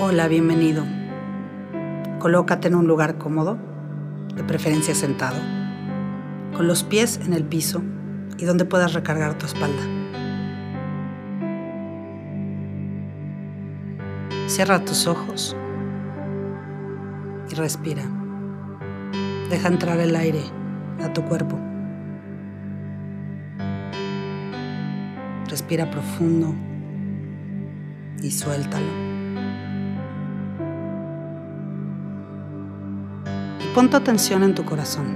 Hola, bienvenido. Colócate en un lugar cómodo, de preferencia sentado, con los pies en el piso y donde puedas recargar tu espalda. Cierra tus ojos y respira. Deja entrar el aire a tu cuerpo. Respira profundo y suéltalo. Pon tu atención en tu corazón.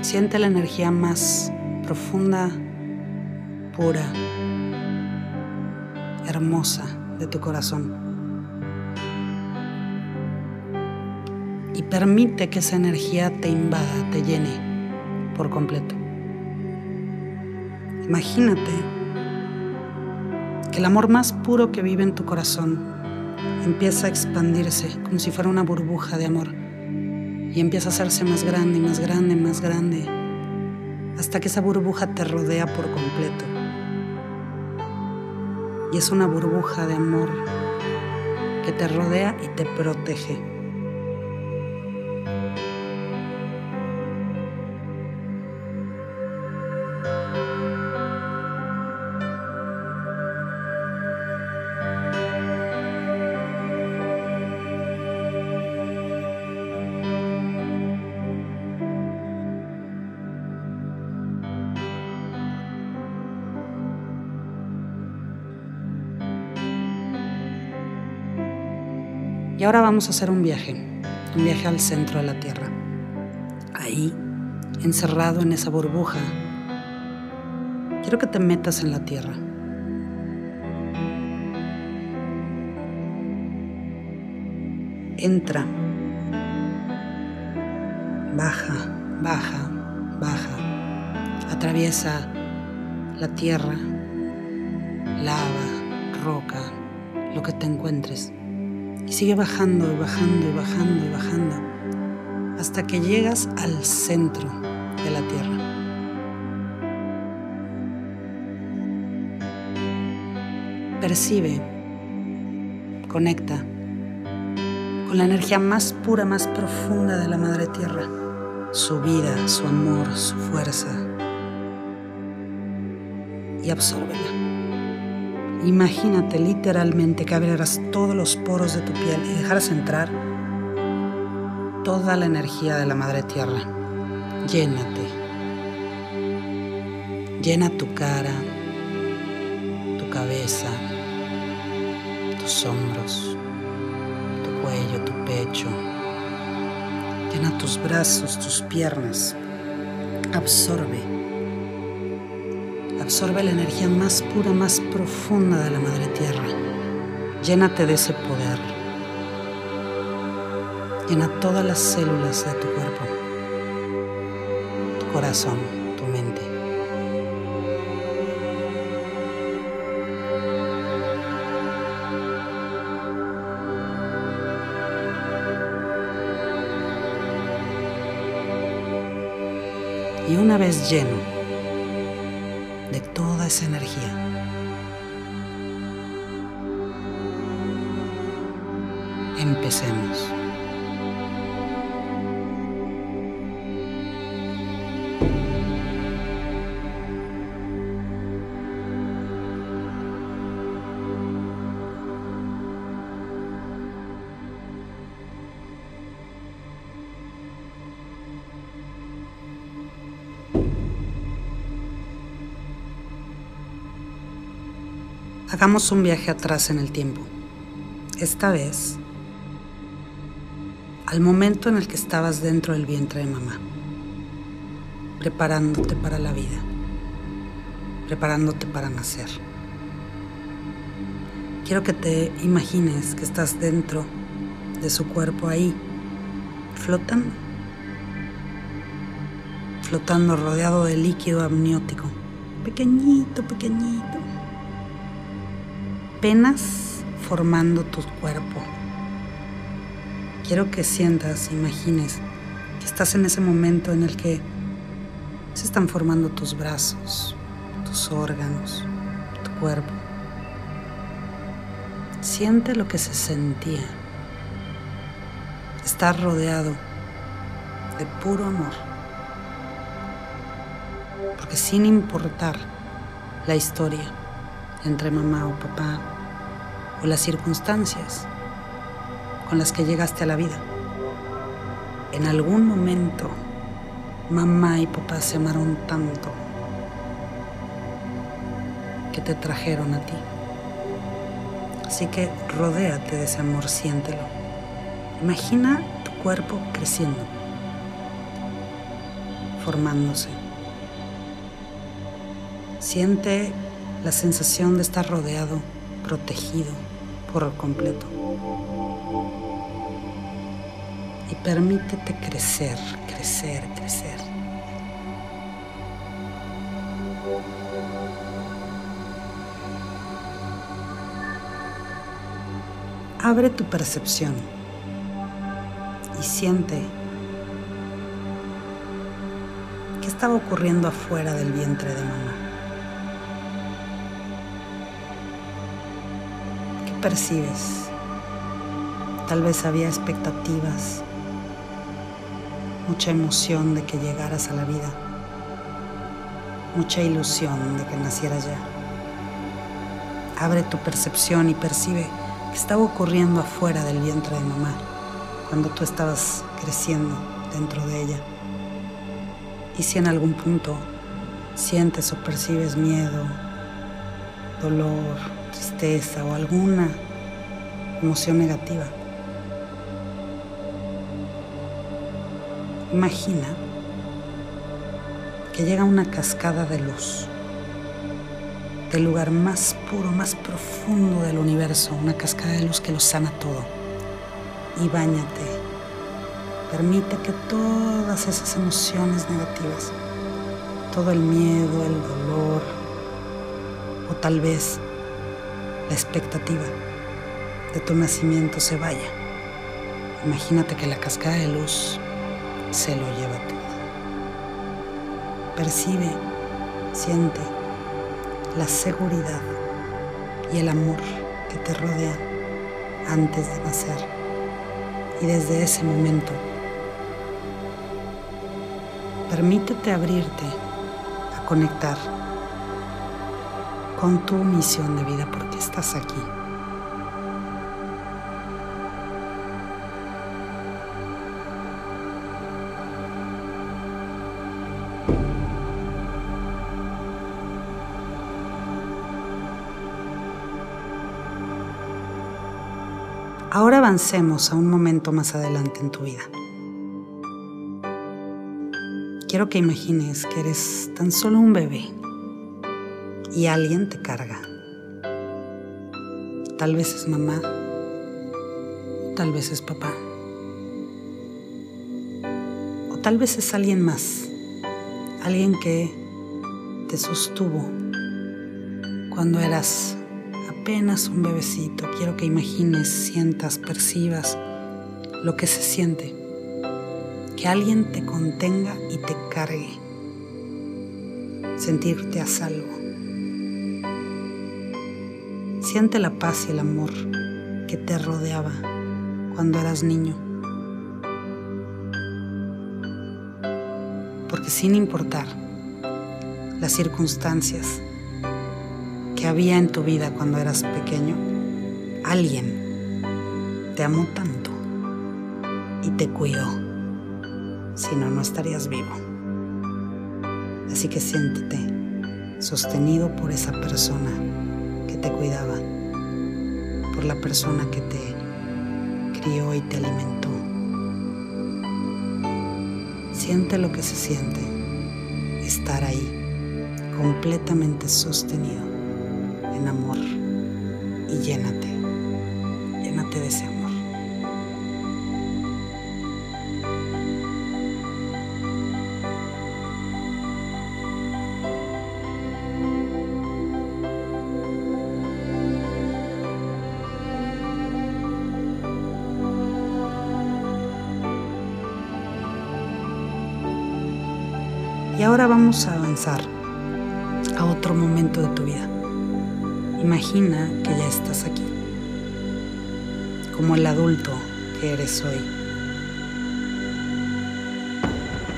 Siente la energía más profunda, pura, hermosa de tu corazón. Y permite que esa energía te invada, te llene por completo. Imagínate que el amor más puro que vive en tu corazón empieza a expandirse como si fuera una burbuja de amor y empieza a hacerse más grande, más grande, más grande, hasta que esa burbuja te rodea por completo. Y es una burbuja de amor que te rodea y te protege. Y ahora vamos a hacer un viaje, un viaje al centro de la Tierra. Ahí, encerrado en esa burbuja, quiero que te metas en la Tierra. Entra, baja, baja, baja, atraviesa la tierra, lava, roca, lo que te encuentres. Y sigue bajando y bajando y bajando y bajando hasta que llegas al centro de la Tierra. Percibe, conecta con la energía más pura, más profunda de la Madre Tierra, su vida, su amor, su fuerza, y absórbela. Imagínate literalmente que abrieras todos los poros de tu piel y dejaras entrar toda la energía de la Madre Tierra. Llénate. Llena tu cara, tu cabeza, tus hombros, tu cuello, tu pecho. Llena tus brazos, tus piernas. Absorbe Absorbe la energía más pura, más profunda de la Madre Tierra. Llénate de ese poder. Llena todas las células de tu cuerpo, tu corazón, tu mente. Y una vez lleno, esa energía. Empecemos. Hagamos un viaje atrás en el tiempo. Esta vez, al momento en el que estabas dentro del vientre de mamá, preparándote para la vida, preparándote para nacer. Quiero que te imagines que estás dentro de su cuerpo ahí, flotando, flotando rodeado de líquido amniótico, pequeñito, pequeñito apenas formando tu cuerpo. Quiero que sientas, imagines que estás en ese momento en el que se están formando tus brazos, tus órganos, tu cuerpo. Siente lo que se sentía. Estar rodeado de puro amor. Porque sin importar la historia entre mamá o papá o las circunstancias con las que llegaste a la vida, en algún momento mamá y papá se amaron tanto que te trajeron a ti. Así que rodéate de ese amor, siéntelo. Imagina tu cuerpo creciendo, formándose. Siente la sensación de estar rodeado, protegido por completo. Y permítete crecer, crecer, crecer. Abre tu percepción y siente qué estaba ocurriendo afuera del vientre de mamá. Percibes? Tal vez había expectativas, mucha emoción de que llegaras a la vida, mucha ilusión de que nacieras ya. Abre tu percepción y percibe que estaba ocurriendo afuera del vientre de mamá cuando tú estabas creciendo dentro de ella. Y si en algún punto sientes o percibes miedo, dolor, tristeza o alguna emoción negativa, imagina que llega una cascada de luz del lugar más puro, más profundo del universo, una cascada de luz que lo sana todo. Y bañate. Permite que todas esas emociones negativas, todo el miedo, el dolor, tal vez la expectativa de tu nacimiento se vaya. Imagínate que la cascada de luz se lo lleva todo. Percibe, siente la seguridad y el amor que te rodean antes de nacer. Y desde ese momento, permítete abrirte a conectar con tu misión de vida porque estás aquí. Ahora avancemos a un momento más adelante en tu vida. Quiero que imagines que eres tan solo un bebé y alguien te carga. Tal vez es mamá, tal vez es papá, o tal vez es alguien más, alguien que te sostuvo cuando eras apenas un bebecito, quiero que imagines, sientas, percibas lo que se siente. Que alguien te contenga y te cargue. Sentirte a salvo. Siente la paz y el amor que te rodeaba cuando eras niño. Porque sin importar las circunstancias, que había en tu vida cuando eras pequeño, alguien te amó tanto y te cuidó. Si no, no estarías vivo. Así que siéntete sostenido por esa persona te cuidaba, por la persona que te crió y te alimentó. Siente lo que se siente, estar ahí, completamente sostenido en amor y llénate, llénate de ese amor. Y ahora vamos a avanzar a otro momento de tu vida. Imagina que ya estás aquí, como el adulto que eres hoy.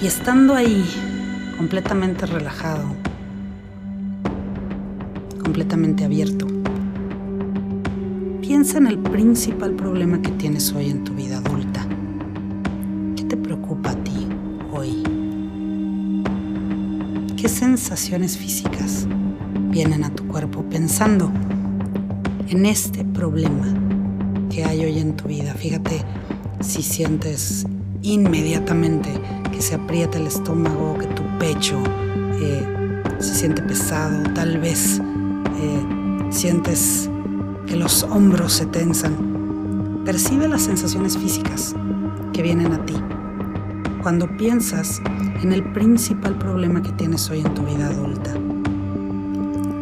Y estando ahí, completamente relajado, completamente abierto, piensa en el principal problema que tienes hoy en tu vida adulta. ¿Qué te preocupa ¿Qué sensaciones físicas vienen a tu cuerpo pensando en este problema que hay hoy en tu vida? Fíjate si sientes inmediatamente que se aprieta el estómago, que tu pecho eh, se siente pesado, tal vez eh, sientes que los hombros se tensan. Percibe las sensaciones físicas que vienen a ti. Cuando piensas en el principal problema que tienes hoy en tu vida adulta.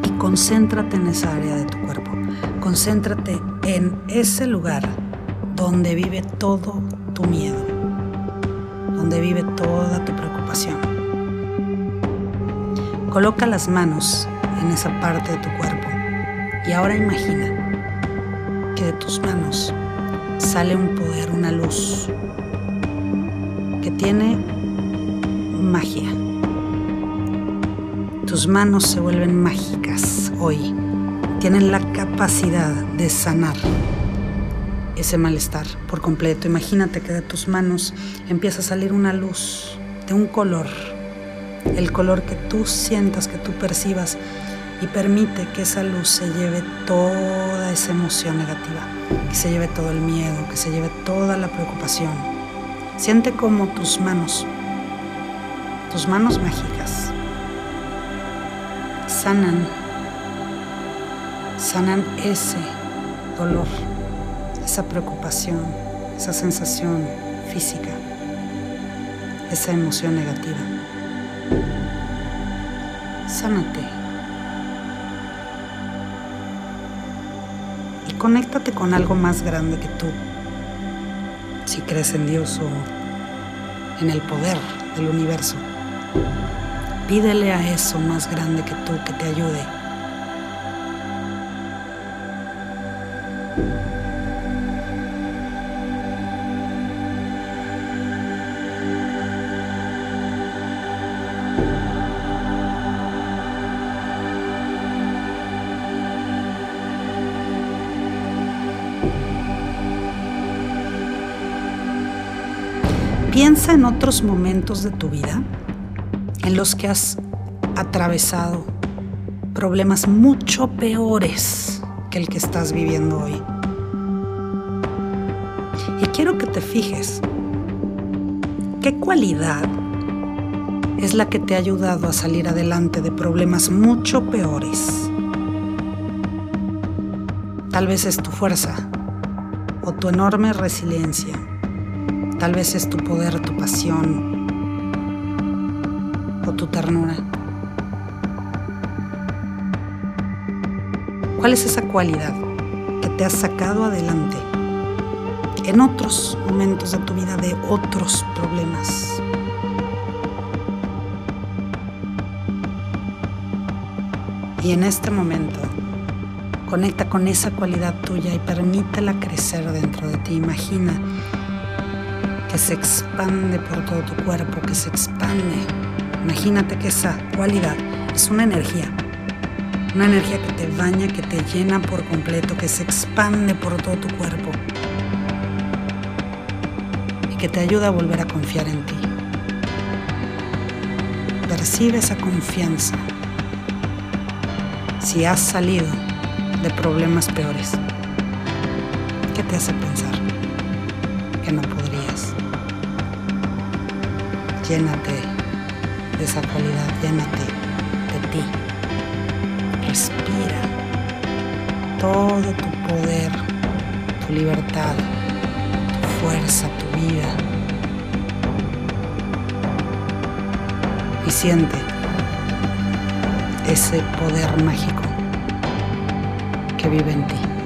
Y concéntrate en esa área de tu cuerpo. Concéntrate en ese lugar donde vive todo tu miedo, donde vive toda tu preocupación. Coloca las manos en esa parte de tu cuerpo y ahora imagina que de tus manos sale un poder, una luz que tiene magia. Tus manos se vuelven mágicas hoy. Tienen la capacidad de sanar ese malestar por completo. Imagínate que de tus manos empieza a salir una luz de un color, el color que tú sientas, que tú percibas y permite que esa luz se lleve toda esa emoción negativa, que se lleve todo el miedo, que se lleve toda la preocupación. Siente como tus manos, tus manos mágicas, sanan, sanan ese dolor, esa preocupación, esa sensación física, esa emoción negativa. Sánate. conéctate con algo más grande que tú. Si crees en Dios o en el poder del universo, pídele a eso más grande que tú que te ayude. Piensa en otros momentos de tu vida en los que has atravesado problemas mucho peores que el que estás viviendo hoy. Y quiero que te fijes qué cualidad es la que te ha ayudado a salir adelante de problemas mucho peores. Tal vez es tu fuerza o tu enorme resiliencia Tal vez es tu poder, tu pasión o tu ternura. ¿Cuál es esa cualidad que te ha sacado adelante en otros momentos de tu vida de otros problemas? Y en este momento, conecta con esa cualidad tuya y permítela crecer dentro de ti. Imagina que se expande por todo tu cuerpo, que se expande. Imagínate que esa cualidad es una energía, una energía que te baña, que te llena por completo, que se expande por todo tu cuerpo y que te ayuda a volver a confiar en ti. Percibe esa confianza si has salido de problemas peores. ¿Qué te hace pensar llénate de esa cualidad, llénate de ti. Respira todo tu poder, tu libertad, tu fuerza, tu vida. Y siente ese poder mágico que vive en ti.